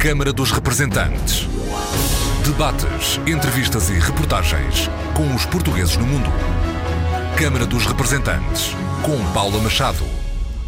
Câmara dos Representantes. Debates, entrevistas e reportagens com os portugueses no mundo. Câmara dos Representantes, com Paula Machado.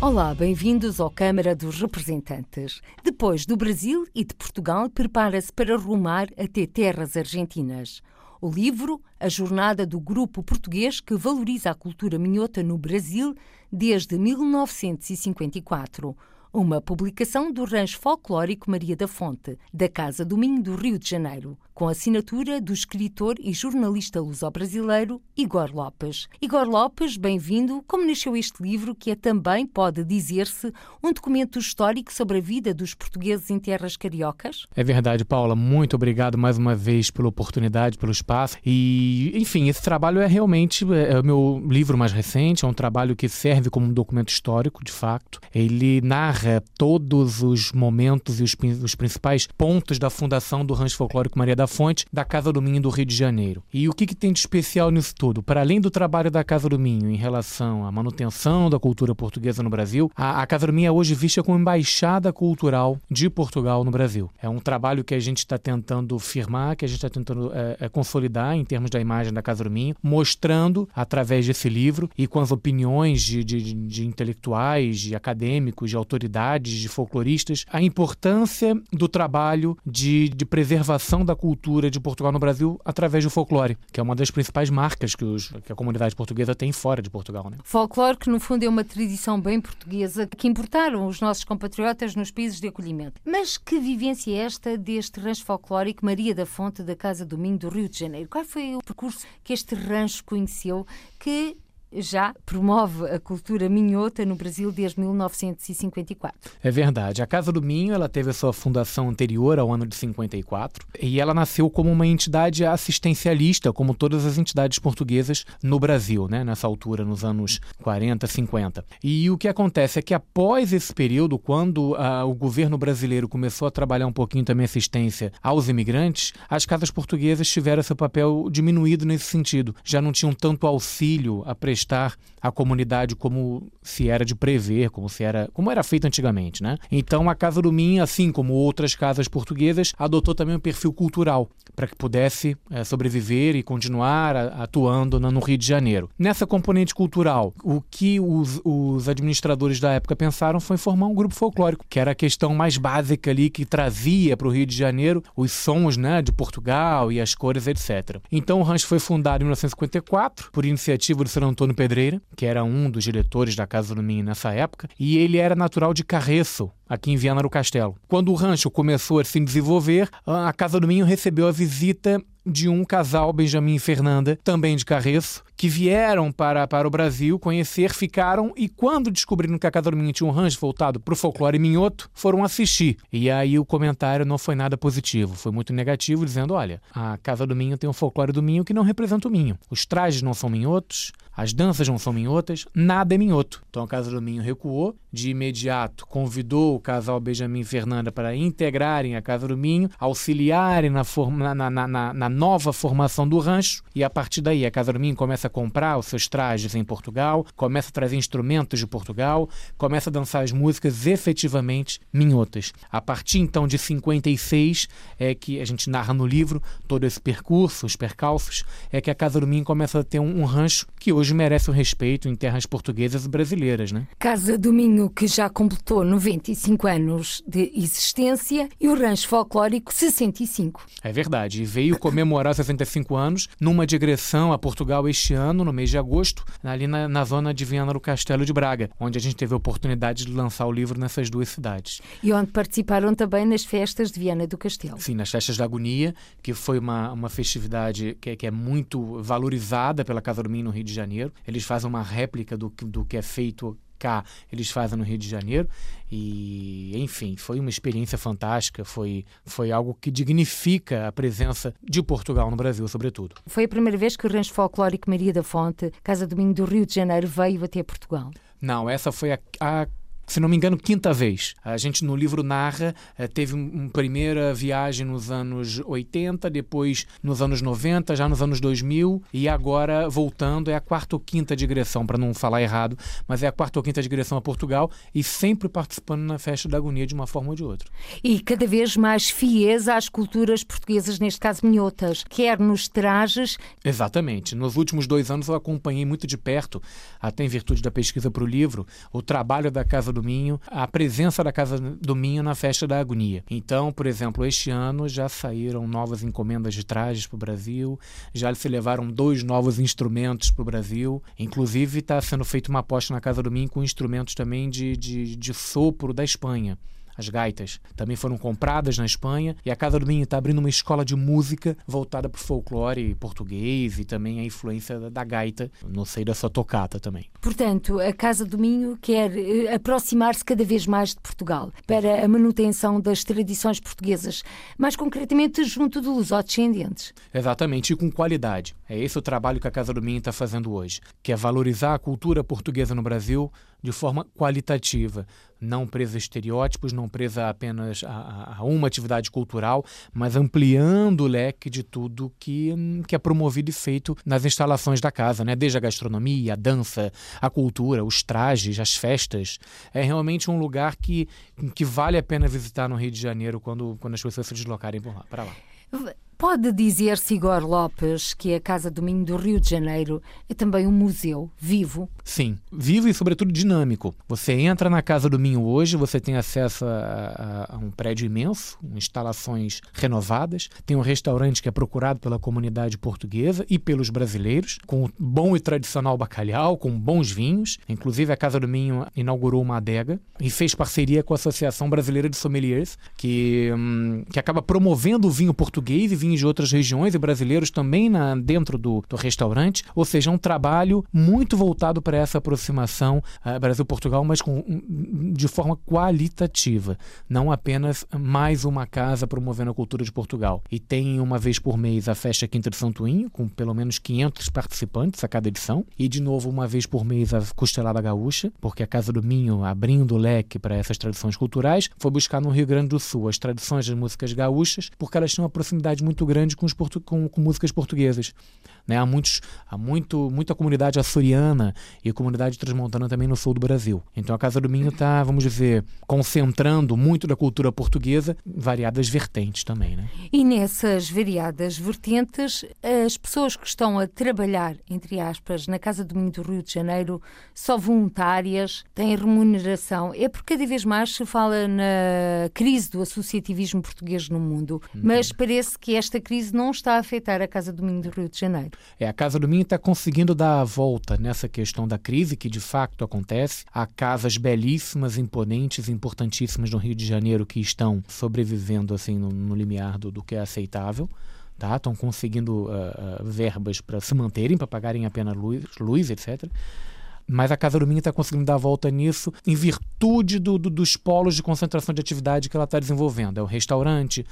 Olá, bem-vindos ao Câmara dos Representantes. Depois do Brasil e de Portugal, prepara-se para rumar até terras argentinas. O livro, A Jornada do Grupo Português que Valoriza a Cultura Minhota no Brasil desde 1954 uma publicação do rancho folclórico Maria da Fonte, da Casa do Minho do Rio de Janeiro, com assinatura do escritor e jornalista luso-brasileiro Igor Lopes. Igor Lopes, bem-vindo. Como nasceu este livro, que é também, pode dizer-se, um documento histórico sobre a vida dos portugueses em terras cariocas? É verdade, Paula. Muito obrigado mais uma vez pela oportunidade, pelo espaço. E, enfim, esse trabalho é realmente é o meu livro mais recente, é um trabalho que serve como um documento histórico, de facto. Ele narra todos os momentos e os, os principais pontos da fundação do Rancho Folclórico Maria da Fonte, da Casa do Minho do Rio de Janeiro. E o que, que tem de especial nisso tudo? Para além do trabalho da Casa do Minho em relação à manutenção da cultura portuguesa no Brasil, a, a Casa do Minho é hoje vista como embaixada cultural de Portugal no Brasil. É um trabalho que a gente está tentando firmar, que a gente está tentando é, é, consolidar em termos da imagem da Casa do Minho, mostrando através desse livro e com as opiniões de, de, de intelectuais, de acadêmicos, de autoridades de folcloristas, a importância do trabalho de, de preservação da cultura de Portugal no Brasil através do folclore, que é uma das principais marcas que, os, que a comunidade portuguesa tem fora de Portugal. Né? Folclore que, no fundo, é uma tradição bem portuguesa que importaram os nossos compatriotas nos países de acolhimento. Mas que vivência é esta deste rancho folclórico Maria da Fonte da Casa do Minho do Rio de Janeiro? Qual foi o percurso que este rancho conheceu que já promove a cultura minhota no Brasil desde 1954. É verdade. A Casa do Minho ela teve a sua fundação anterior ao ano de 54 e ela nasceu como uma entidade assistencialista, como todas as entidades portuguesas no Brasil, né, nessa altura, nos anos 40, 50. E o que acontece é que após esse período, quando uh, o governo brasileiro começou a trabalhar um pouquinho também assistência aos imigrantes, as casas portuguesas tiveram seu papel diminuído nesse sentido. Já não tinham tanto auxílio a prestar estar a comunidade como se era de prever, como se era, como era feito antigamente, né? Então a Casa do Minho, assim como outras casas portuguesas, adotou também um perfil cultural para que pudesse é, sobreviver e continuar atuando no Rio de Janeiro. Nessa componente cultural, o que os, os administradores da época pensaram foi formar um grupo folclórico, que era a questão mais básica ali que trazia para o Rio de Janeiro os sons, né, de Portugal e as cores, etc. Então o rancho foi fundado em 1954 por iniciativa do Sr. Antônio Pedreira, que era um dos diretores da Casa do Minho nessa época, e ele era natural de Carreço, aqui em Viana do Castelo. Quando o rancho começou a se desenvolver, a Casa do Minho recebeu a visita de um casal, Benjamin e Fernanda, também de Carreço, que vieram para, para o Brasil conhecer, ficaram e quando descobriram que a Casa do Minho tinha um rancho voltado para o folclore minhoto, foram assistir. E aí o comentário não foi nada positivo, foi muito negativo, dizendo, olha, a Casa do Minho tem um folclore do Minho que não representa o Minho. Os trajes não são minhotos, as danças não são minhotas, nada é minhoto. Então a Casa do Minho recuou, de imediato convidou o casal Benjamin e Fernanda para integrarem a Casa do Minho, auxiliarem na, na, na, na, na nova formação do rancho, e a partir daí a Casa do Minho começa a comprar os seus trajes em Portugal, começa a trazer instrumentos de Portugal, começa a dançar as músicas efetivamente minhotas. A partir então de 56 é que a gente narra no livro todo esse percurso, os percalços, é que a Casa do Minho começa a ter um, um rancho que hoje merece o respeito em terras portuguesas e brasileiras, né? Casa do Minho que já completou 95 anos de existência e o rancho folclórico 65. É verdade, e veio comemorar 65 anos numa digressão a Portugal este ano, no mês de agosto, ali na, na zona de Viana do Castelo de Braga, onde a gente teve a oportunidade de lançar o livro nessas duas cidades. E onde participaram também nas festas de Viana do Castelo. Sim, nas festas da Agonia, que foi uma, uma festividade que, que é muito valorizada pela Casa do Minho no Rio de Janeiro. Eles fazem uma réplica do, do que é feito cá, eles fazem no Rio de Janeiro. E, enfim, foi uma experiência fantástica, foi, foi algo que dignifica a presença de Portugal no Brasil, sobretudo. Foi a primeira vez que o Rancho Folclórico Maria da Fonte, Casa do Minho do Rio de Janeiro, veio até Portugal? Não, essa foi a, a se não me engano, quinta vez. A gente no livro narra, eh, teve uma primeira viagem nos anos 80, depois nos anos 90, já nos anos 2000 e agora voltando é a quarta ou quinta digressão, para não falar errado, mas é a quarta ou quinta digressão a Portugal e sempre participando na festa da agonia de uma forma ou de outra. E cada vez mais fiéis às culturas portuguesas, neste caso minhotas, quer nos trajes. Exatamente. Nos últimos dois anos eu acompanhei muito de perto, até em virtude da pesquisa para o livro, o trabalho da Casa do Minho, a presença da Casa do Minho na festa da agonia. Então, por exemplo, este ano já saíram novas encomendas de trajes para o Brasil, já se levaram dois novos instrumentos para o Brasil, inclusive está sendo feita uma aposta na Casa do Minho com instrumentos também de, de, de sopro da Espanha. As gaitas também foram compradas na Espanha e a Casa do Minho está abrindo uma escola de música voltada para o folclore português e também a influência da gaita no seio da sua tocata também. Portanto, a Casa do Minho quer eh, aproximar-se cada vez mais de Portugal para a manutenção das tradições portuguesas, mais concretamente junto dos lusodescendentes. Exatamente, e com qualidade. É esse o trabalho que a Casa do Minho está fazendo hoje, que é valorizar a cultura portuguesa no Brasil de forma qualitativa, não presa a estereótipos, não presa apenas a, a, uma atividade cultural, mas ampliando o leque de tudo que, que é promovido e feito nas instalações da casa, né? desde a gastronomia, a dança, a cultura, os trajes, as festas. É realmente um lugar que, que vale a pena visitar no Rio de Janeiro quando, quando as pessoas se deslocarem para lá. Pode dizer-se, Igor Lopes, que a Casa do Minho do Rio de Janeiro é também um museu vivo? Sim, vivo e, sobretudo, dinâmico. Você entra na Casa do Minho hoje, você tem acesso a, a, a um prédio imenso, instalações renovadas, tem um restaurante que é procurado pela comunidade portuguesa e pelos brasileiros, com bom e tradicional bacalhau, com bons vinhos. Inclusive, a Casa do Minho inaugurou uma adega e fez parceria com a Associação Brasileira de Sommeliers, que, hum, que acaba promovendo o vinho português e vinho de outras regiões e brasileiros também na, dentro do, do restaurante. Ou seja, é um trabalho muito voltado para essa aproximação uh, Brasil-Portugal, mas com, de forma qualitativa. Não apenas mais uma casa promovendo a cultura de Portugal. E tem uma vez por mês a Festa Quinta de Santuinho, com pelo menos 500 participantes a cada edição. E de novo, uma vez por mês, a Costelada Gaúcha, porque a Casa do Minho, abrindo o leque para essas tradições culturais, foi buscar no Rio Grande do Sul as tradições das músicas gaúchas, porque elas têm uma proximidade muito muito grande com, os portu com, com músicas portuguesas. Né? Há, muitos, há muito, muita comunidade açoriana e comunidade transmontana também no sul do Brasil. Então a Casa do Minho está, vamos dizer, concentrando muito da cultura portuguesa variadas vertentes também. Né? E nessas variadas vertentes, as pessoas que estão a trabalhar, entre aspas, na Casa do Minho do Rio de Janeiro, só voluntárias, têm remuneração. É porque cada vez mais se fala na crise do associativismo português no mundo, uhum. mas parece que esta crise não está a afetar a Casa do Minho do Rio de Janeiro. É, a Casa do Minho está conseguindo dar a volta nessa questão da crise, que de fato acontece. Há casas belíssimas, imponentes, importantíssimas no Rio de Janeiro que estão sobrevivendo assim no, no limiar do, do que é aceitável. Tá? Estão conseguindo uh, uh, verbas para se manterem, para pagarem apenas luz, luz etc. Mas a Casa do Minho está conseguindo dar a volta nisso em virtude do, do, dos polos de concentração de atividade que ela está desenvolvendo. É o restaurante,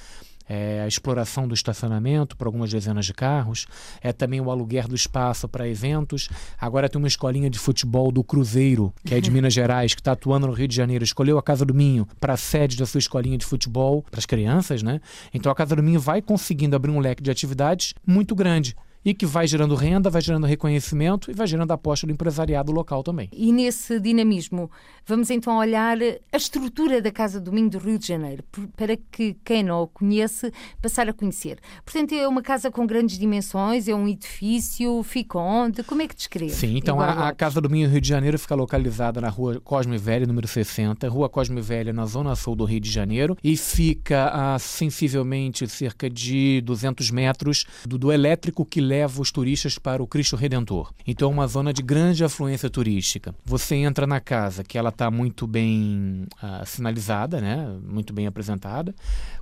é a exploração do estacionamento para algumas dezenas de carros, é também o aluguer do espaço para eventos. Agora tem uma escolinha de futebol do Cruzeiro, que é de Minas Gerais, que está atuando no Rio de Janeiro. Escolheu a Casa do Minho para a sede da sua escolinha de futebol para as crianças, né? Então a Casa do Minho vai conseguindo abrir um leque de atividades muito grande e que vai gerando renda, vai gerando reconhecimento e vai gerando aposta do empresariado local também. E nesse dinamismo, vamos então olhar a estrutura da Casa do Minho do Rio de Janeiro, para que quem não a conhece, passar a conhecer. Portanto, é uma casa com grandes dimensões, é um edifício, fica onde? Como é que descreve? Sim, então a, a, Casa do Minho do Rio de Janeiro fica localizada na rua Cosme Velha, número 60, rua Cosme Velha, na zona sul do Rio de Janeiro, e fica a sensivelmente cerca de 200 metros do, do elétrico que leva os turistas para o Cristo Redentor. Então é uma zona de grande afluência turística. Você entra na casa, que ela está muito bem uh, sinalizada, né? muito bem apresentada,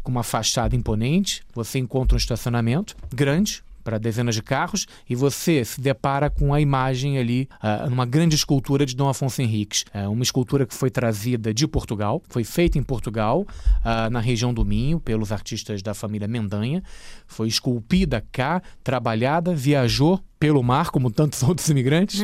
com uma fachada imponente. Você encontra um estacionamento grande, para dezenas de carros e você se depara com a imagem ali, uh, numa grande escultura de Dom Afonso Henriques. Uh, uma escultura que foi trazida de Portugal, foi feita em Portugal, uh, na região do Minho, pelos artistas da família Mendanha. Foi esculpida cá, trabalhada, viajou pelo mar, como tantos outros imigrantes,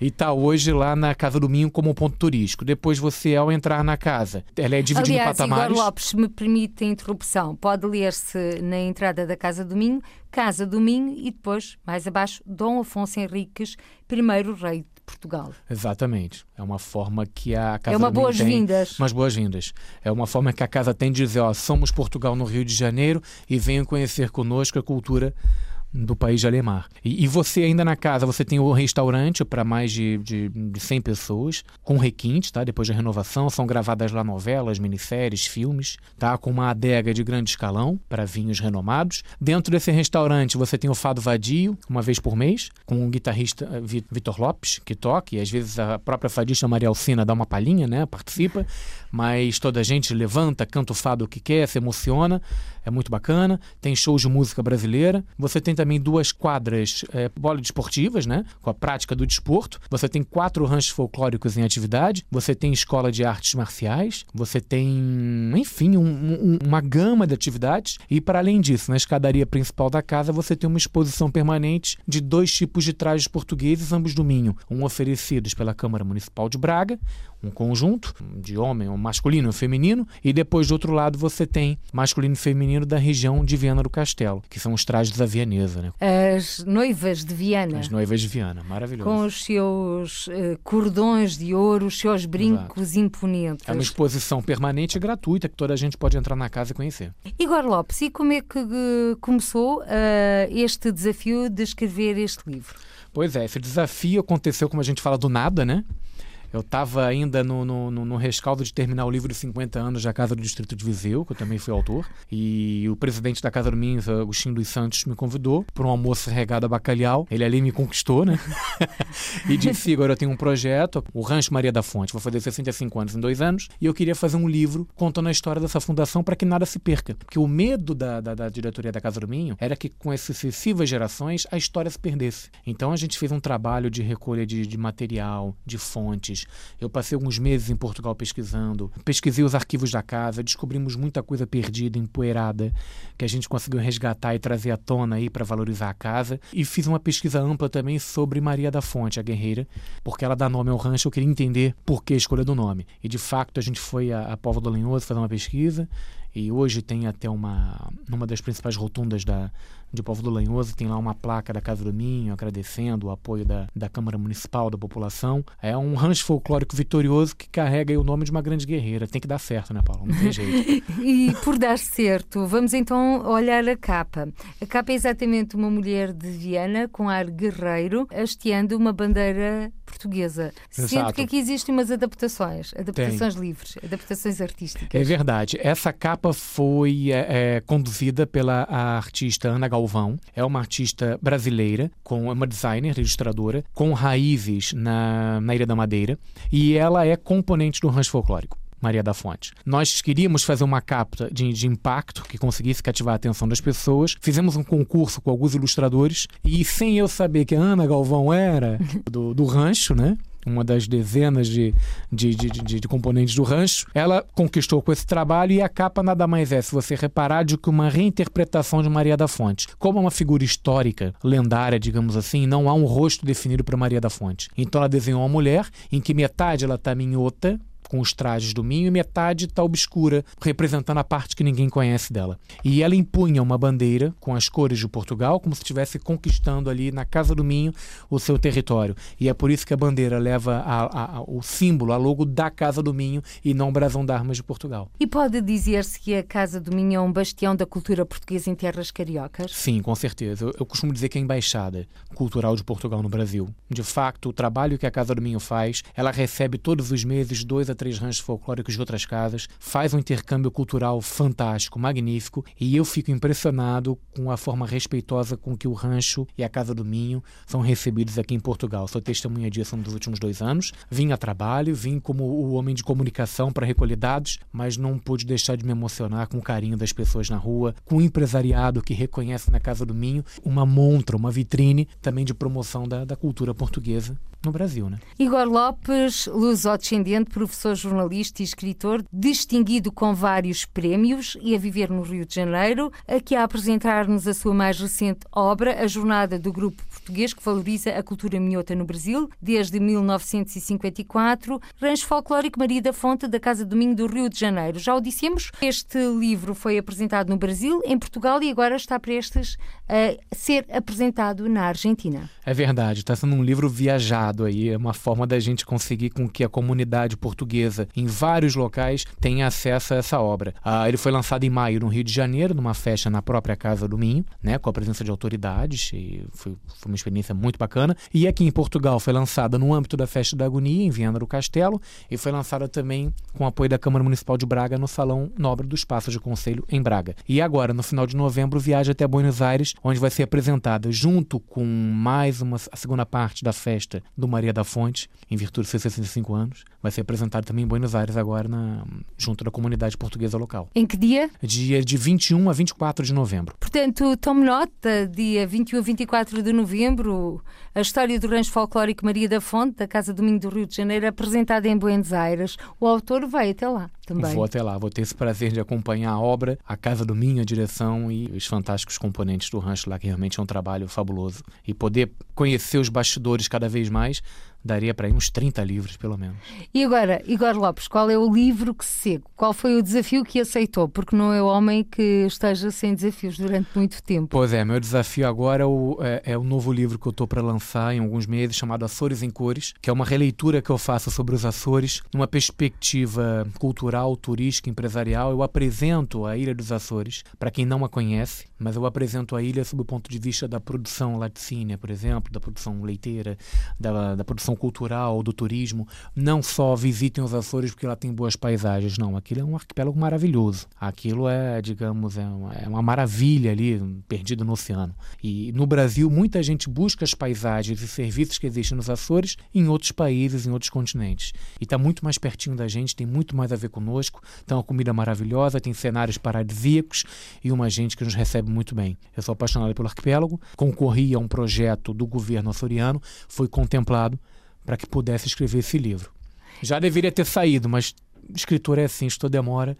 e está hoje lá na Casa do Minho como um ponto turístico. Depois você, ao entrar na casa, ela é dividida Aliás, em patamares. Igor Lopes, me permite a interrupção. Pode ler-se na entrada da Casa do Minho, Casa do Minho e depois, mais abaixo, Dom Afonso Henriques, primeiro rei de Portugal. Exatamente. É uma forma que a Casa É uma boas-vindas. Umas boas-vindas. É uma forma que a casa tem de dizer, ó, somos Portugal no Rio de Janeiro e venham conhecer conosco a cultura do país de Alemar. E, e você ainda na casa, você tem o restaurante para mais de, de, de 100 pessoas, com requinte, tá? Depois da renovação, são gravadas lá novelas, minisséries, filmes, tá? Com uma adega de grande escalão para vinhos renomados. Dentro desse restaurante, você tem o Fado Vadio, uma vez por mês, com o guitarrista eh, Vi- Vitor Lopes, que toca, e às vezes a própria fadista Maria Alcina dá uma palhinha, né? Participa, mas toda a gente levanta, canta o fado que quer, se emociona, é muito bacana. Tem shows de música brasileira. Você tem também duas quadras é, poliesportivas, né? Com a prática do desporto. Você tem quatro ranchos folclóricos em atividade. Você tem escola de artes marciais. Você tem, enfim, um- um- uma gama de atividades. E para além disso, na escadaria principal da casa, você tem uma exposição permanente de dois tipos de trajes portugueses, ambos do Minho. Um oferecidos pela Câmara Municipal de Braga, um conjunto de homem, um masculino e um feminino, e depois do outro lado você tem masculino e feminino da região de Viana do Castelo, que são os trajes da vianesa, né? As noivas de Viana. As noivas de Viana, maravilhoso. Com os seus eh, cordões de ouro, os seus brincos imponentes. É uma exposição permanente e gratuita que toda a gente pode entrar na casa e conhecer. Igor Lopes, e como é que eh, começou eh, este desafio de escrever este livro? Pois é, esse desafio aconteceu, como a gente fala, do nada, né? Eu estava ainda no, no, no- rescaldo de terminar o livro de 50 anos da Casa do Distrito de Viseu, que eu também fui autor, e o presidente da Casa do Minhos, Agostinho dos Santos, me convidou para um almoço regado a bacalhau. Ele ali me conquistou, né? e disse, Igor, eu tenho um projeto, o Rancho Maria da Fonte, vou fazer 65 anos em dois anos, e eu queria fazer um livro contando a história dessa fundação para que nada se perca. Porque o medo da, da, da diretoria da Casa do Minho era que com as sucessivas gerações a história se perdesse. Então a gente fez um trabalho de recolha de, de material, de fontes. Eu passei alguns meses em Portugal pesquisando, pesquisei os arquivos da casa, descobrimos muita coisa perdida, empoeirada, que a gente conseguiu resgatar e trazer à tona aí para valorizar a casa. E fiz uma pesquisa ampla também sobre Maria da Fonte, a guerreira, porque ela dá nome ao rancho, eu queria entender por que a escolha do nome. E de fato a gente foi a, a Povo do Lenhoso fazer uma pesquisa e hoje tem até uma numa das principais rotundas da de Povo do Lanhoso tem lá uma placa da Casa do Minho agradecendo o apoio da, da Câmara Municipal, da população. É um rancho folclórico vitorioso que carrega aí o nome de uma grande guerreira. Tem que dar certo, né, Paulo? Não tem jeito. E por dar certo, vamos então olhar a capa. A capa é exatamente uma mulher de Viana com ar guerreiro hasteando uma bandeira portuguesa. Sendo Exato. que aqui existem umas adaptações, adaptações livres, adaptações artísticas. É verdade. Essa capa foi é, é, conduzida pela artista Ana Galvão. É uma artista brasileira, com é uma designer, ilustradora, com raízes na, na Ilha da Madeira. E ela é componente do rancho folclórico. Maria da Fonte. Nós queríamos fazer uma capa de, de impacto que conseguisse cativar a atenção das pessoas. Fizemos um concurso com alguns ilustradores e sem eu saber que a Ana Galvão era do, do rancho, né? uma das dezenas de, de, de, de, de componentes do rancho, ela conquistou com esse trabalho e a capa nada mais é, se você reparar, de que uma reinterpretação de Maria da Fonte. Como é uma figura histórica, lendária, digamos assim, não há um rosto definido para Maria da Fonte. Então ela desenhou uma mulher em que metade ela está minhota, com os trajes do Minho e metade está obscura, representando a parte que ninguém conhece dela. E ela empunha uma bandeira com as cores de Portugal, como se estivesse conquistando ali na Casa do Minho o seu território. E é por isso que a bandeira leva a- a- o símbolo, a logo da Casa do Minho e não o brasão de armas de Portugal. E pode dizer-se que a Casa do Minho é um bastião da cultura portuguesa em terras cariocas? Sim, com certeza. Eu, eu costumo dizer que é a embaixada cultural de Portugal no Brasil. De fato, o trabalho que a Casa do Minho faz, ela recebe todos os meses dois a três ranchos folclóricos de outras casas, faz um intercâmbio cultural fantástico, magnífico, e eu fico impressionado com a forma respeitosa com que o rancho e a Casa do Minho são recebidos aqui em Portugal. Sou testemunha disso nos últimos dois anos. Vim a trabalho, vim como o homem de comunicação para recolher dados, mas não pude deixar de me emocionar com o carinho das pessoas na rua, com o empresariado que reconhece na Casa do Minho uma montra, uma vitrine também de promoção da, da cultura portuguesa no Brasil, né? Igor Lopes, luso-descendente, professor professor, jornalista e escritor, distinguido com vários prémios e a viver no Rio de Janeiro, aqui a apresentar-nos a sua mais recente obra, A Jornada do Grupo Português que valoriza a cultura minhota no Brasil, desde 1954, Rancho Folclórico Maria da Fonte, da Casa do Minho do Rio de Janeiro. Já o dissemos, este livro foi apresentado no Brasil, em Portugal e agora está prestes a ser apresentado na Argentina. É verdade, está sendo um livro viajado aí, é uma forma da gente conseguir com que a comunidade portuguesa em vários locais tenha acesso a essa obra. Ah, ele foi lançado em maio no Rio de Janeiro, numa festa na própria Casa do Minho, né, com a presença de autoridades, e foi, foi uma experiência muito bacana. E aqui em Portugal foi lançada no âmbito da Festa da Agonia, em Viana do Castelo, e foi lançada também com apoio da Câmara Municipal de Braga no Salão Nobre dos Passos de Conselho, em Braga. E agora, no final de novembro, viaja até Buenos Aires, onde vai ser apresentada junto com mais uma a segunda parte da festa do Maria da Fonte, em virtude de seus 65 anos. Vai ser apresentado também em Buenos Aires agora, na, junto da comunidade portuguesa local. Em que dia? Dia de 21 a 24 de novembro. Portanto, tome nota, dia 21 a 24 de novembro, a história do rancho folclórico Maria da Fonte, da Casa do Minho do Rio de Janeiro, apresentada em Buenos Aires. O autor vai até lá também. Vou até lá, vou ter esse prazer de acompanhar a obra, a Casa do Minho, a direção e os fantásticos componentes do rancho lá, que realmente é um trabalho fabuloso. E poder conhecer os bastidores cada vez mais daria para ir uns 30 livros, pelo menos. E agora, Igor Lopes, qual é o livro que segue? Qual foi o desafio que aceitou? Porque não é o homem que esteja sem desafios durante muito tempo. Pois é, meu desafio agora é o, é, é o novo livro que eu estou para lançar em alguns meses, chamado Açores em Cores, que é uma releitura que eu faço sobre os Açores, numa perspectiva cultural, turística, empresarial. Eu apresento a Ilha dos Açores, para quem não a conhece, mas eu apresento a ilha sob o ponto de vista da produção laticínea, por exemplo, da produção leiteira, da, da produção cultural, do turismo, não só visitem os Açores porque lá tem boas paisagens, não. Aquilo é um arquipélago maravilhoso. Aquilo é, digamos, é uma, é uma maravilha ali, perdido no oceano. E no Brasil, muita gente busca as paisagens e serviços que existem nos Açores em outros países, em outros continentes. E está muito mais pertinho da gente, tem muito mais a ver conosco. Tem uma comida maravilhosa, tem cenários paradisíacos e uma gente que nos recebe muito bem. Eu sou apaixonado pelo arquipélago, concorri a um projeto do governo açoriano, foi contemplado para que pudesse escrever esse livro. Já deveria ter saído, mas escritor é assim, estou demora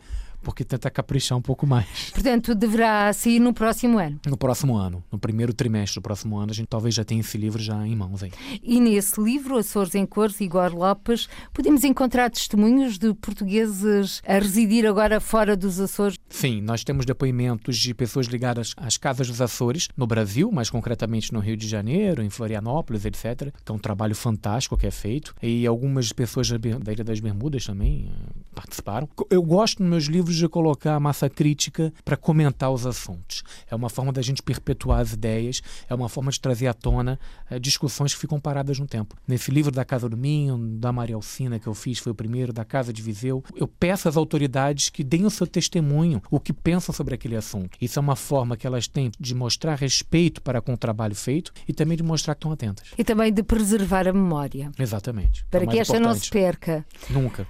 porque tenta caprichar um pouco mais. Portanto, deverá sair no próximo ano. No próximo ano, no primeiro trimestre do próximo ano, a gente talvez já tenha esse livro já em mãos aí. E nesse livro, Açores em Cores, Igor Lopes, podemos encontrar testemunhos de portugueses a residir agora fora dos Açores? Sim, nós temos depoimentos de pessoas ligadas às casas dos Açores no Brasil, mais concretamente no Rio de Janeiro, em Florianópolis, etc. Que é um trabalho fantástico que é feito. E algumas pessoas da Ilha das Bermudas também eh, participaram. Eu gosto nos meus livros de colocar a massa crítica para comentar os assuntos. É uma forma da gente perpetuar as ideias, é uma forma de trazer à tona é, discussões que ficam paradas no tempo. Nesse livro da Casa do Minho, da Maria Alcina, que eu fiz, foi o primeiro, da Casa de Viseu, eu peço às autoridades que deem o seu testemunho, o que pensam sobre aquele assunto. Isso é uma forma que elas têm de mostrar respeito para com o trabalho feito e também de mostrar que estão atentas. E também de preservar a memória. Exatamente. Para é que esta importante. não se perca. Nunca.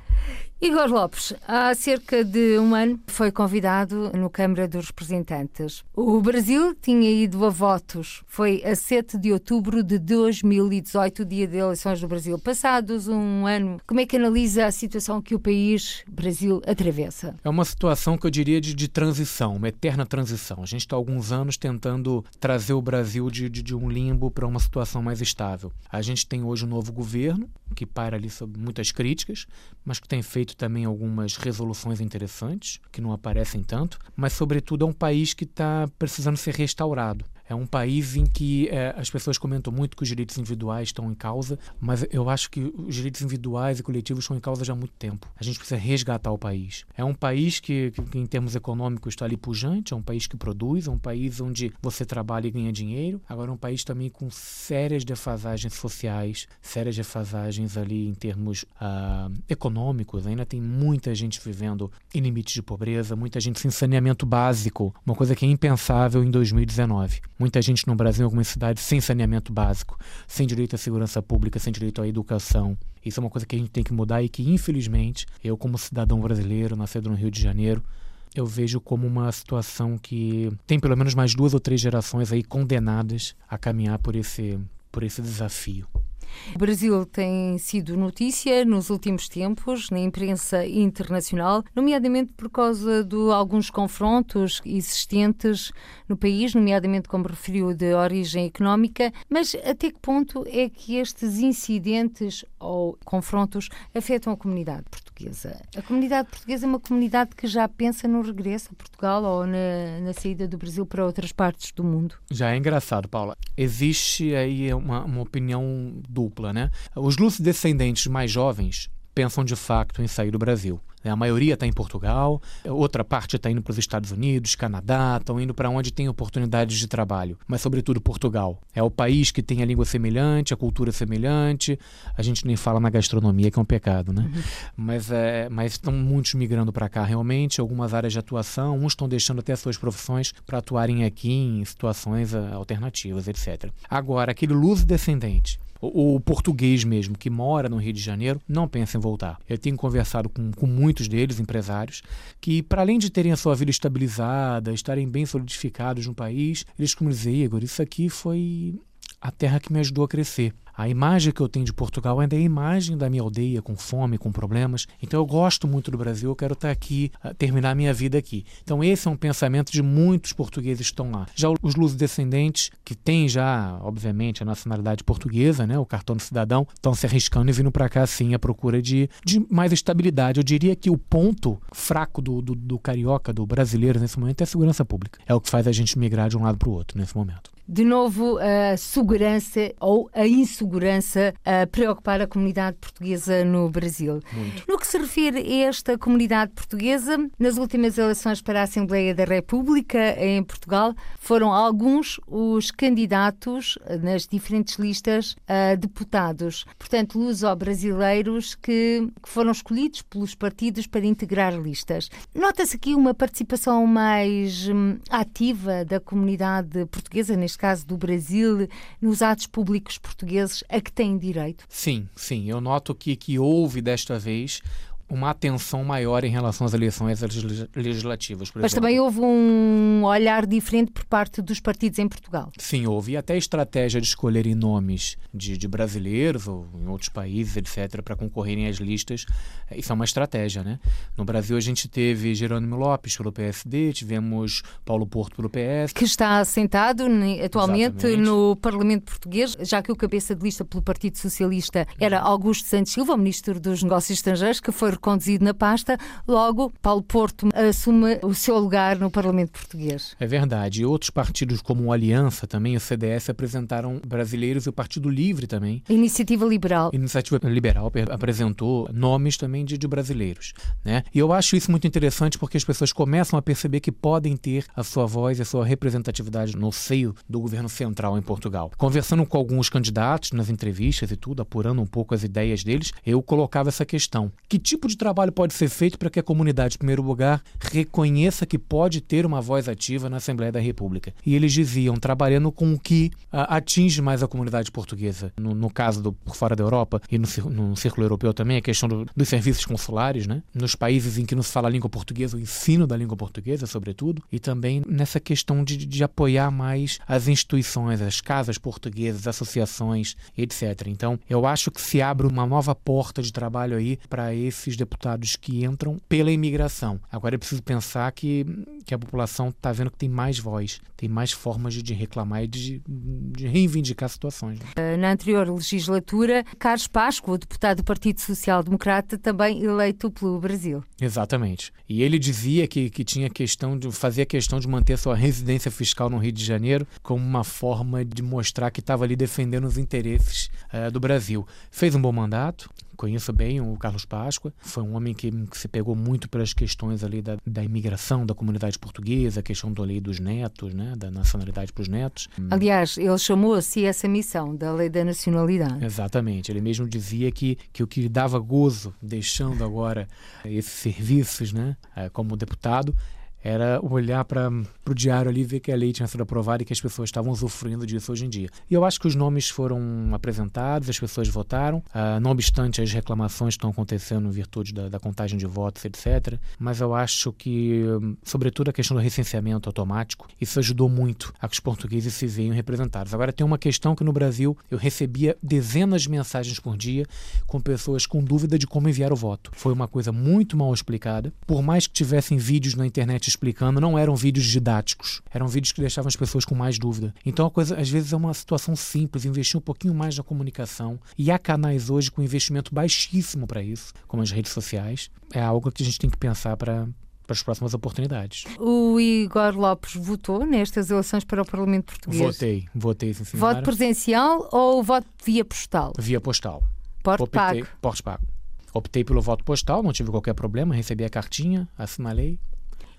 Igor Lopes, há cerca de um ano foi convidado no Câmara dos Representantes. O Brasil tinha ido a votos. Foi a 7 de outubro de 2018, dia de eleições do Brasil. Passados um ano, como é que analisa a situação que o país, Brasil, atravessa? É uma situação que eu diria de, de transição, uma eterna transição. A gente está há alguns anos tentando trazer o Brasil de, de, de um limbo para uma situação mais estável. A gente tem hoje um novo governo, que para ali sob muitas críticas, mas que tem feito feito também algumas resoluções interessantes, que não aparecem tanto, mas, sobretudo, é um país que está precisando ser restaurado. É um país em que é, as pessoas comentam muito que os direitos individuais estão em causa, mas eu acho que os direitos individuais e coletivos estão em causa já há muito tempo. A gente precisa resgatar o país. É um país que, que, em termos econômicos, está ali pujante, é um país que produz, é um país onde você trabalha e ganha dinheiro. Agora, é um país também com sérias defasagens sociais, sérias defasagens ali em termos uh, econômicos. Ainda tem muita gente vivendo em limites de pobreza, muita gente sem saneamento básico, uma coisa que é impensável em 2019. Muita gente no Brasil, em algumas cidades, sem saneamento básico, sem direito à segurança pública, sem direito à educação. Isso é uma coisa que a gente tem que mudar e que, infelizmente, eu, como cidadão brasileiro, nascido no Rio de Janeiro, eu vejo como uma situação que tem pelo menos mais duas ou três gerações aí condenadas a caminhar por esse, por esse desafio. O Brasil tem sido notícia nos últimos tempos na imprensa internacional, nomeadamente por causa de alguns confrontos existentes no país, nomeadamente, como referiu, de origem económica. Mas até que ponto é que estes incidentes ou confrontos afetam a comunidade portuguesa? A comunidade portuguesa é uma comunidade que já pensa no regresso a Portugal ou na, na saída do Brasil para outras partes do mundo? Já é engraçado, Paula. Existe aí uma, uma opinião dupla, né? Os luso-descendentes mais jovens pensam de facto em sair do Brasil. A maioria está em Portugal, outra parte está indo para os Estados Unidos, Canadá, estão indo para onde tem oportunidades de trabalho, mas sobretudo Portugal. É o país que tem a língua semelhante, a cultura semelhante. A gente nem fala na gastronomia, que é um pecado, né? Uhum. Mas, é, mas estão muitos migrando para cá realmente, algumas áreas de atuação, uns estão deixando até suas profissões para atuarem aqui em situações eh, alternativas, etc. Agora, aquele luso descendente o, português mesmo, que mora no Rio de Janeiro, não pensa em voltar. Eu tenho conversado com, com muitos deles, empresários, que para além de terem a sua vida estabilizada, estarem bem solidificados no país, eles como dizer, Igor, isso aqui foi a terra que me ajudou a crescer. A imagem que eu tenho de Portugal ainda é a imagem da minha aldeia, com fome, com problemas. Então eu gosto muito do Brasil, eu quero estar aqui, ah, terminar minha vida aqui. Então esse é um pensamento de muitos portugueses que estão lá. Já os luso-descendentes, que têm já, obviamente, a nacionalidade portuguesa, né, o cartão do cidadão, estão se arriscando e vindo para cá, sim, à procura de, de mais estabilidade. Eu diria que o ponto fraco do, do, do carioca, do brasileiro nesse momento, é a segurança pública. É o que faz a gente migrar de um lado para o outro nesse momento de novo a segurança ou a insegurança a preocupar a comunidade portuguesa no Brasil. Muito. No que se refere a esta comunidade portuguesa, nas últimas eleições para a Assembleia da República em Portugal, foram alguns os candidatos nas diferentes listas a deputados, portanto, luso-brasileiros que, que foram escolhidos pelos partidos para integrar listas. Nota-se aqui uma participação mais hum, ativa da comunidade portuguesa, neste neste caso do Brasil, nos atos públicos portugueses a que têm direito? Sim, sim. Eu noto que, que houve desta vez uma atenção maior em relação às eleições legislativas. Mas exemplo. também houve um olhar diferente por parte dos partidos em Portugal. Sim, houve. E até a estratégia de escolherem nomes de, de brasileiros ou em outros países, etc., para concorrerem às listas, isso é uma estratégia, né? No Brasil a gente teve Jerônimo Lopes pelo PSD, tivemos Paulo Porto pelo PS. Que está assentado atualmente Exatamente. no Parlamento Português, já que o cabeça de lista pelo Partido Socialista era Augusto Santos Silva, o Ministro dos Negócios Estrangeiros, que foi reconduzido na pasta, logo Paulo Porto assume o seu lugar no Parlamento Português. É verdade. Outros partidos como o Aliança, também o CDS, apresentaram brasileiros e o Partido Livre também. Iniciativa Liberal. Iniciativa Liberal apresentou nomes também de, de brasileiros. Né? E eu acho isso muito interessante porque as pessoas começam a perceber que podem ter a sua voz e a sua representatividade no seio do governo central em Portugal. Conversando com alguns candidatos nas entrevistas e tudo, apurando um pouco as ideias deles, eu colocava essa questão. Que tipo tipo de trabalho pode ser feito para que a comunidade, em primeiro lugar, reconheça que pode ter uma voz ativa na Assembleia da República? E eles diziam, trabalhando com o que a, atinge mais a comunidade portuguesa. No, no caso do por fora da Europa e no, no círculo europeu também, a questão do, dos serviços consulares, né? nos países em que não se fala a língua portuguesa, o ensino da língua portuguesa, sobretudo, e também nessa questão de, de apoiar mais as instituições, as casas portuguesas, associações, etc. Então, eu acho que se abre uma nova porta de trabalho aí para esses deputados que entram pela imigração. Agora é preciso pensar que, que a população está vendo que tem mais voz, tem mais formas de, de reclamar e de, de, reivindicar situações. Né? Na anterior legislatura, Carlos Páscoa, o deputado do Partido Social Democrata, também eleito pelo Brasil. Exatamente. E ele dizia que, que tinha questão de fazer a questão de manter sua residência fiscal no Rio de Janeiro como uma forma de mostrar que estava ali defendendo os interesses uh, do Brasil. Fez um bom mandato, conheço bem o Carlos Páscoa, foi um homem que, que se pegou muito pelas questões ali da, da imigração da comunidade portuguesa, a questão da lei dos netos, né, da nacionalidade para os netos. Aliás, ele chamou-se essa missão da lei da nacionalidade. Exatamente, ele mesmo dizia que, que o que lhe dava gozo, deixando agora esses serviços né, eh, como deputado, era olhar para o diário ali e ver que a lei tinha sido aprovada e que as pessoas estavam usufruindo disso hoje em dia. E eu acho que os nomes foram apresentados, as pessoas votaram, uh, não obstante as reclamações que estão acontecendo em virtude da, da, contagem de votos, etc. Mas eu acho que, sobretudo, a questão do recenseamento automático, isso ajudou muito a que os portugueses se vejam representados. Agora, tem uma questão que no Brasil eu recebia dezenas de mensagens por dia com pessoas com dúvida de como enviar o voto. Foi uma coisa muito mal explicada. Por mais que tivessem vídeos na internet explicando, não eram vídeos didáticos, eram vídeos que deixavam as pessoas com mais dúvida. Então a coisa às vezes é uma situação simples, investir um pouquinho mais na comunicação. E há canais hoje com investimento baixíssimo para isso, como as redes sociais. É algo que a gente tem que pensar para para as próximas oportunidades. O Igor Lopes votou nestas eleições para o Parlamento Português? Votei, votei. Sim, voto presencial ou voto via postal? Via postal. Porte pago? Porte pago. Optei pelo voto postal, não tive qualquer problema, recebi a cartinha, assinalei,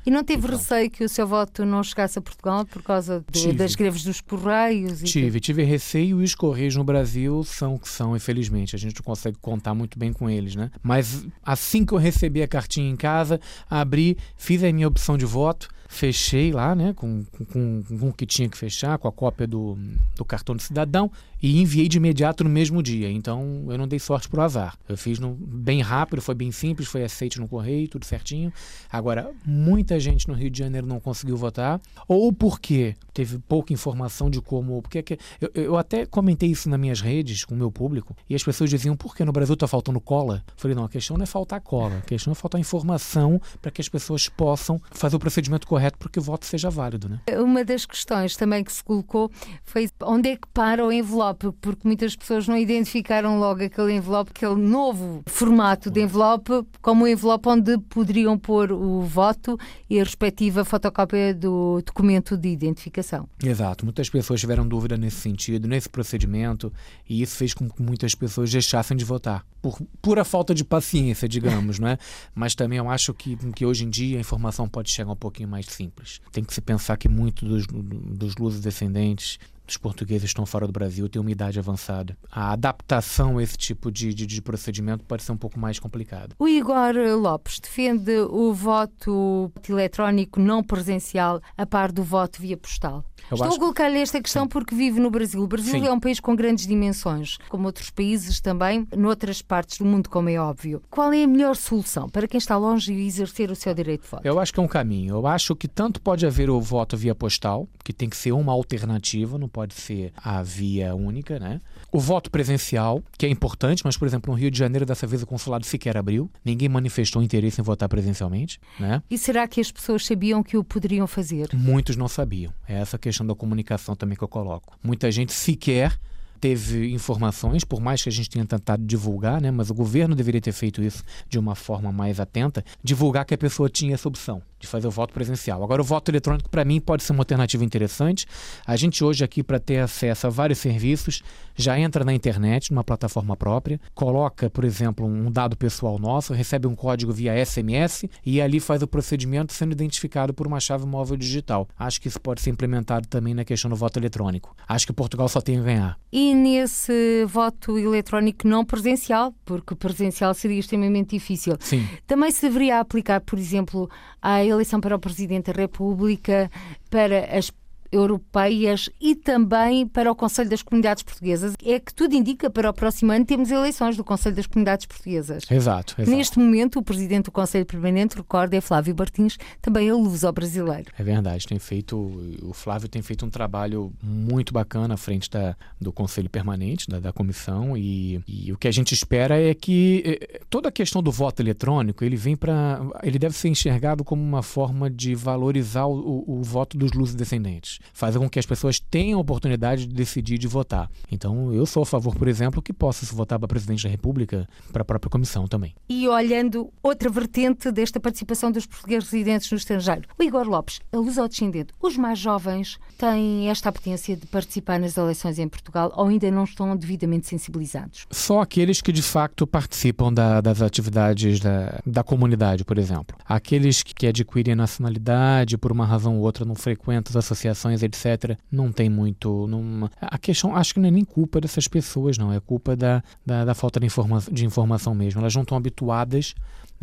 e não teve então. receio que o seu voto não chegasse a Portugal por causa de, das greves dos correios? tive, tive receio e os correios no Brasil são o que são, infelizmente. A gente não consegue contar muito bem com eles, né? Mas assim que eu recebi a cartinha em casa, abri, fiz a minha opção de voto fechei lá, né, com, com, com o que tinha que fechar, com a cópia do, do cartão de cidadão e enviei de imediato no mesmo dia. Então eu não dei sorte pro azar. Eu fiz no, bem rápido, foi bem simples, foi aceito no correio, tudo certinho. Agora, muita gente no Rio de Janeiro não conseguiu votar, ou porque teve pouca informação de como. Porque é eu, eu até comentei isso nas minhas redes com o meu público, e as pessoas diziam, por que no Brasil está faltando cola? Eu falei, não, a questão não é faltar cola, a questão é faltar informação para que as pessoas possam fazer o procedimento correto para que o voto seja válido. Né? Uma das questões também que se colocou foi onde é que para o envelope, porque muitas pessoas não identificaram logo aquele envelope, aquele novo formato de envelope, como um envelope onde poderiam pôr o voto e a respectiva fotocópia do documento de identificação. Exato, muitas pessoas tiveram dúvida nesse sentido, nesse procedimento, e isso fez com que muitas pessoas deixassem de votar. Por pura falta de paciência, digamos, não é? Mas também eu acho que, que hoje em dia a informação pode chegar um pouquinho mais simples. Tem que se pensar que muito dos, dos lusos descendentes dos portugueses estão fora do Brasil têm uma idade avançada. A adaptação a esse tipo de, de, de, procedimento pode ser um pouco mais complicada. O Igor Lopes defende o voto eletrónico não presencial a par do voto via postal. Eu Estou a colocar-lhe esta questão Sim. porque vive no Brasil. O Brasil Sim. é um país com grandes dimensões, como outros países também, noutras partes do mundo, como é óbvio. Qual é a melhor solução para quem está longe e exercer o seu direito de voto? Eu acho que é um caminho. Eu acho que tanto pode haver o voto via postal, que tem que ser uma alternativa, não pode ser a via única, né? O voto presencial, que é importante, mas, por exemplo, no Rio de Janeiro, dessa vez o consulado sequer abriu. Ninguém manifestou interesse em votar presencialmente, né? E será que as pessoas sabiam que o poderiam fazer? Muitos não sabiam. É essa questão da comunicação também que eu coloco. Muita gente sequer teve informações, por mais que a gente tenha tentado divulgar, né, mas o governo deveria ter feito isso de uma forma mais atenta, divulgar que a pessoa tinha essa opção de fazer o voto presencial. Agora, o voto eletrônico, para mim, pode ser uma alternativa interessante. A gente hoje aqui, para ter acesso a vários serviços, já entra na internet, numa plataforma própria, coloca, por exemplo, um dado pessoal nosso, recebe um código via SMS e ali faz o procedimento sendo identificado por uma chave móvel digital. Acho que isso pode ser implementado também na questão do voto eletrônico. Acho que Portugal só tem a ganhar. E nesse voto eletrónico não presencial, porque presencial seria extremamente difícil, Sim. também se deveria aplicar, por exemplo, à eleição para o Presidente da República, para as europeias e também para o Conselho das Comunidades Portuguesas. É que tudo indica para o próximo ano temos eleições do Conselho das Comunidades Portuguesas. Exato, exato. Neste momento, o presidente do Conselho Permanente, recorda, é Flávio Martins, também é luz ao brasileiro. É verdade, tem feito, o Flávio tem feito um trabalho muito bacana à frente da, do Conselho Permanente, da, da comissão, e, e, o que a gente espera é que eh, toda a questão do voto eletrônico, ele vem para, ele deve ser enxergado como uma forma de valorizar o, o, o voto dos luzes descendentes fazer com que as pessoas tenham a oportunidade de decidir de votar. Então, eu sou a favor, por exemplo, que possa se votar para presidente da República, para a própria comissão também. E olhando outra vertente desta participação dos portugueses residentes no estrangeiro, o Igor Lopes, a luz ao descendente, os mais jovens têm esta apetência de participar nas eleições em Portugal ou ainda não estão devidamente sensibilizados? Só aqueles que de facto participam da, das atividades da, da comunidade, por exemplo. Aqueles que adquirem nacionalidade por uma razão ou outra não frequentam as associações etc., não tem muito. A questão, acho que não é nem culpa dessas pessoas, não. É culpa da, da, da falta de, informa de informação mesmo. Elas não estão habituadas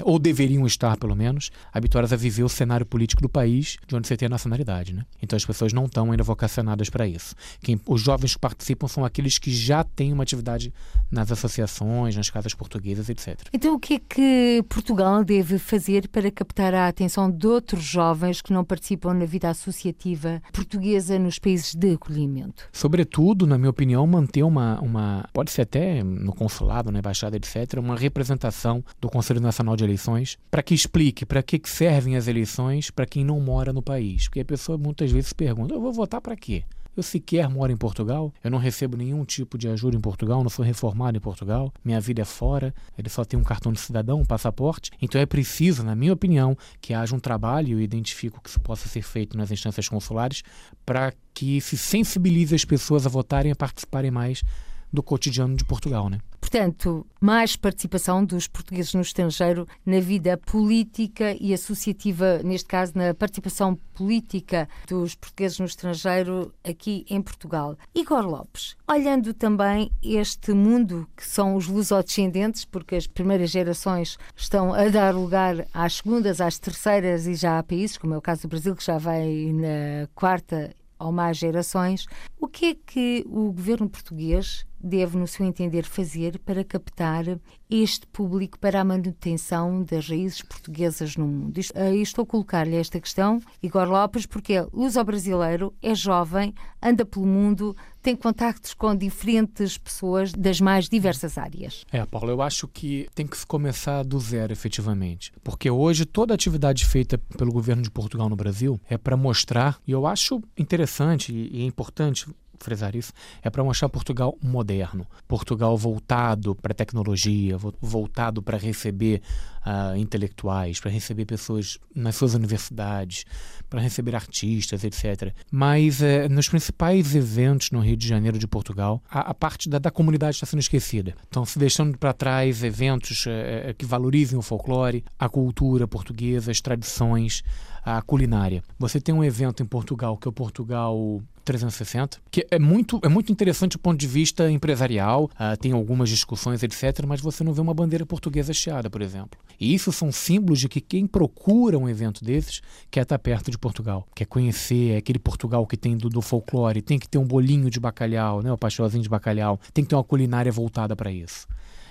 ou deveriam estar, pelo menos, habituadas a viver o cenário político do país de onde você tem a nacionalidade. Né? Então as pessoas não estão ainda vocacionadas para isso. Quem, os jovens que participam são aqueles que já têm uma atividade nas associações, nas casas portuguesas, etc. Então o que é que Portugal deve fazer para captar a atenção de outros jovens que não participam na vida associativa portuguesa nos países de acolhimento? Sobretudo, na minha opinião, manter uma, uma pode ser até no consulado, na embaixada, etc., uma representação do Conselho Nacional de eleições, para que explique para que servem as eleições para quem não mora no país. Porque a pessoa muitas vezes pergunta: eu vou votar para quê? Eu sequer moro em Portugal, eu não recebo nenhum tipo de ajuda em Portugal, não sou reformado em Portugal, minha vida é fora, ele só tem um cartão de cidadão, um passaporte. Então é preciso, na minha opinião, que haja um trabalho, eu identifico que isso possa ser feito nas instâncias consulares, para que se sensibilize as pessoas a votarem e a participarem mais do cotidiano de Portugal, né? Portanto, mais participação dos portugueses no estrangeiro na vida política e associativa, neste caso na participação política dos portugueses no estrangeiro aqui em Portugal. Igor Lopes, olhando também este mundo que são os lusodescendentes, porque as primeiras gerações estão a dar lugar às segundas, às terceiras e já há países, como é o caso do Brasil, que já vai na quarta ou mais gerações, o que é que o governo português deve, no seu entender, fazer para captar este público para a manutenção das raízes portuguesas no mundo? Aí estou a colocar-lhe esta questão, Igor Lopes, porque é luso-brasileiro, é jovem, anda pelo mundo, tem contactos com diferentes pessoas das mais diversas áreas. É, Paulo, eu acho que tem que se começar do zero, efetivamente. Porque hoje toda atividade feita pelo governo de Portugal no Brasil é para mostrar, e eu acho interessante e é importante frisar isso, é para mostrar Portugal moderno, Portugal voltado para a tecnologia, voltado para receber uh, intelectuais, para receber pessoas nas suas universidades, para receber artistas, etc. Mas uh, nos principais eventos no Rio de Janeiro de Portugal, a, a parte da, da, comunidade está sendo esquecida. Então, se deixando para trás eventos uh, que valorizem o folclore, a cultura portuguesa, as tradições, a culinária. Você tem um evento em Portugal que é o Portugal 360, que é muito, é muito interessante do ponto de vista empresarial, uh, tem algumas discussões, etc., mas você não vê uma bandeira portuguesa hasteada, por exemplo. E isso são símbolos de que quem procura um evento desses quer estar perto de Portugal, quer conhecer é aquele Portugal que tem do, do, folclore, tem que ter um bolinho de bacalhau, né, o pastelzinho de bacalhau, tem que ter uma culinária voltada para isso.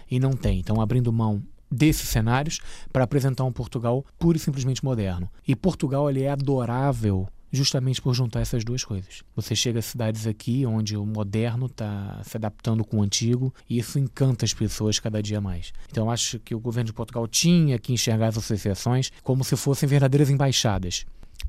E não tem. Então, abrindo mão desses cenários para apresentar um Portugal puro e simplesmente moderno. E Portugal ele é adorável justamente por juntar essas duas coisas. Você chega a cidades aqui onde o moderno está se adaptando com o antigo e isso encanta as pessoas cada dia mais. Então acho que o governo de Portugal tinha que enxergar as associações como se fossem verdadeiras embaixadas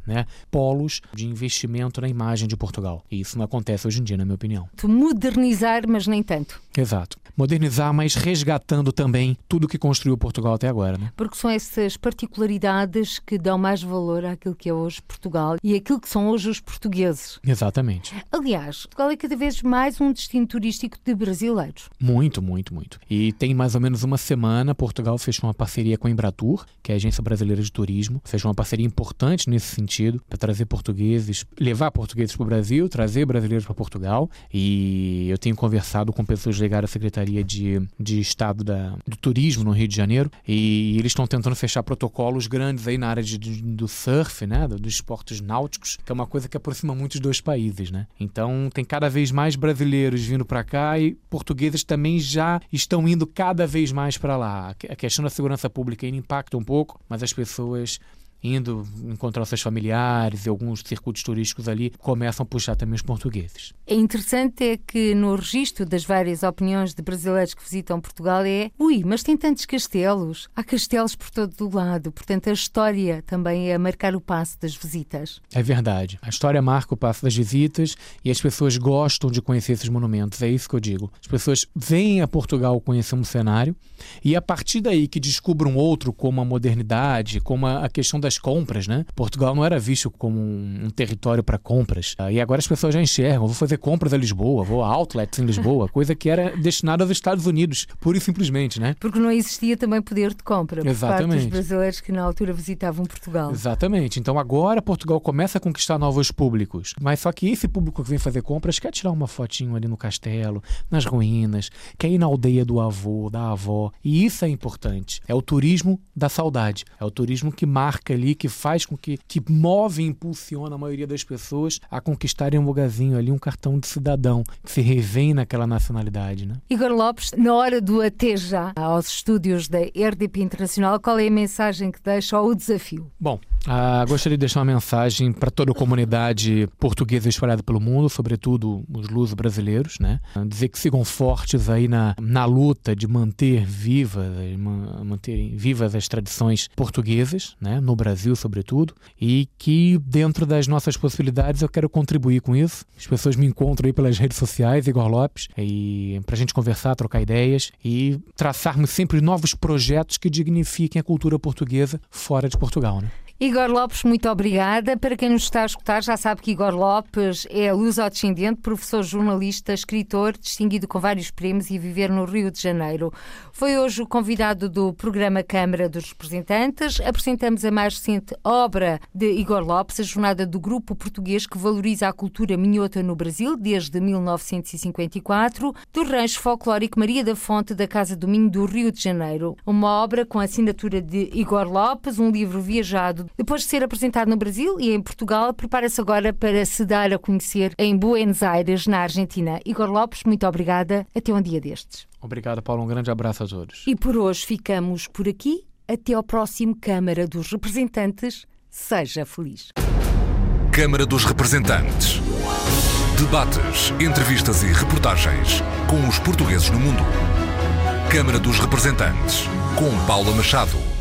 né, polos de investimento na imagem de Portugal. E isso não acontece hoje em dia, na minha opinião. Modernizar, mas nem tanto. Exato. Modernizar, mas resgatando também tudo que construiu Portugal até agora. Né? Porque são essas particularidades que dão mais valor àquilo que é hoje Portugal e aquilo que são hoje os portugueses. Exatamente. Aliás, Portugal é cada vez mais um destino turístico de brasileiros. Muito, muito, muito. E tem mais ou menos uma semana, Portugal fechou uma parceria com a Embratur, que é a Agência Brasileira de Turismo. Fechou uma parceria importante nesse sentido sentido, para trazer portugueses, levar portugueses para o Brasil, trazer brasileiros para Portugal. E eu tenho conversado com pessoas ligadas à Secretaria de, de Estado da, do Turismo no Rio de Janeiro e eles estão tentando fechar protocolos grandes aí na área de, do surf, né, dos esportes náuticos, que é uma coisa que aproxima muito os dois países, né? Então tem cada vez mais brasileiros vindo para cá e portugueses também já estão indo cada vez mais para lá. A questão da segurança pública ainda impacta um pouco, mas as pessoas indo encontrar seus familiares e alguns circuitos turísticos ali, começam a puxar também os portugueses. É interessante é que no registro das várias opiniões de brasileiros que visitam Portugal é ui, mas tem tantos castelos. Há castelos por todo o lado, portanto a história também é marcar o passo das visitas. É verdade. A história marca o passo das visitas e as pessoas gostam de conhecer esses monumentos. É isso que eu digo. As pessoas vêm a Portugal conhecer um cenário e a partir daí que descubram outro como a modernidade, como a questão das das compras, né? Portugal não era visto como um, um território para compras. E agora as pessoas já enxergam, vou fazer compras a Lisboa, vou a outlets em Lisboa, coisa que era destinada aos Estados Unidos, pura e simplesmente, né? Porque não existia também poder de compra por Exatamente. parte dos brasileiros que na altura visitavam Portugal. Exatamente. Então agora Portugal começa a conquistar novos públicos. Mas só que esse público que vem fazer compras quer tirar uma fotinho ali no castelo, nas ruínas, quer ir na aldeia do avô, da avó. E isso é importante. É o turismo da saudade. É o turismo que marca ali, que faz com que, que move e impulsiona a maioria das pessoas a conquistarem um lugarzinho ali, um cartão de cidadão, que se revém naquela nacionalidade. Né? Igor Lopes, na hora do até já aos estúdios da RDP Internacional, qual é a mensagem que deixa ou o desafio? Bom, ah, gostaria de deixar uma mensagem para toda a comunidade portuguesa espalhada pelo mundo, sobretudo os lusos brasileiros, né? Dizer que sigam fortes aí na, na luta de manter vivas, manter vivas as tradições portuguesas, né? No Brasil, sobretudo, e que dentro das nossas possibilidades eu quero contribuir com isso. As pessoas me encontram aí pelas redes sociais, Igor Lopes, para a gente conversar, trocar ideias e traçarmos sempre novos projetos que dignifiquem a cultura portuguesa fora de Portugal, né? Igor Lopes, muito obrigada. Para quem nos está a escutar, já sabe que Igor Lopes é luso-descendente, professor, jornalista, escritor, distinguido com vários prémios e viver no Rio de Janeiro. Foi hoje o convidado do programa Câmara dos Representantes. Apresentamos a mais recente obra de Igor Lopes, a jornada do grupo português que valoriza a cultura minhota no Brasil desde 1954, do rancho folclórico Maria da Fonte da Casa do Minho do Rio de Janeiro. Uma obra com a assinatura de Igor Lopes, um livro viajado depois de ser apresentado no Brasil e em Portugal, prepara-se agora para se dar a conhecer em Buenos Aires, na Argentina. Igor Lopes, muito obrigada. Até um dia destes. Obrigado, Paulo. Um grande abraço a todos. E por hoje ficamos por aqui. Até ao próximo Câmara dos Representantes. Seja feliz. Câmara dos Representantes. Debates, entrevistas e reportagens com os portugueses no mundo. Câmara dos Representantes, com Paula Machado.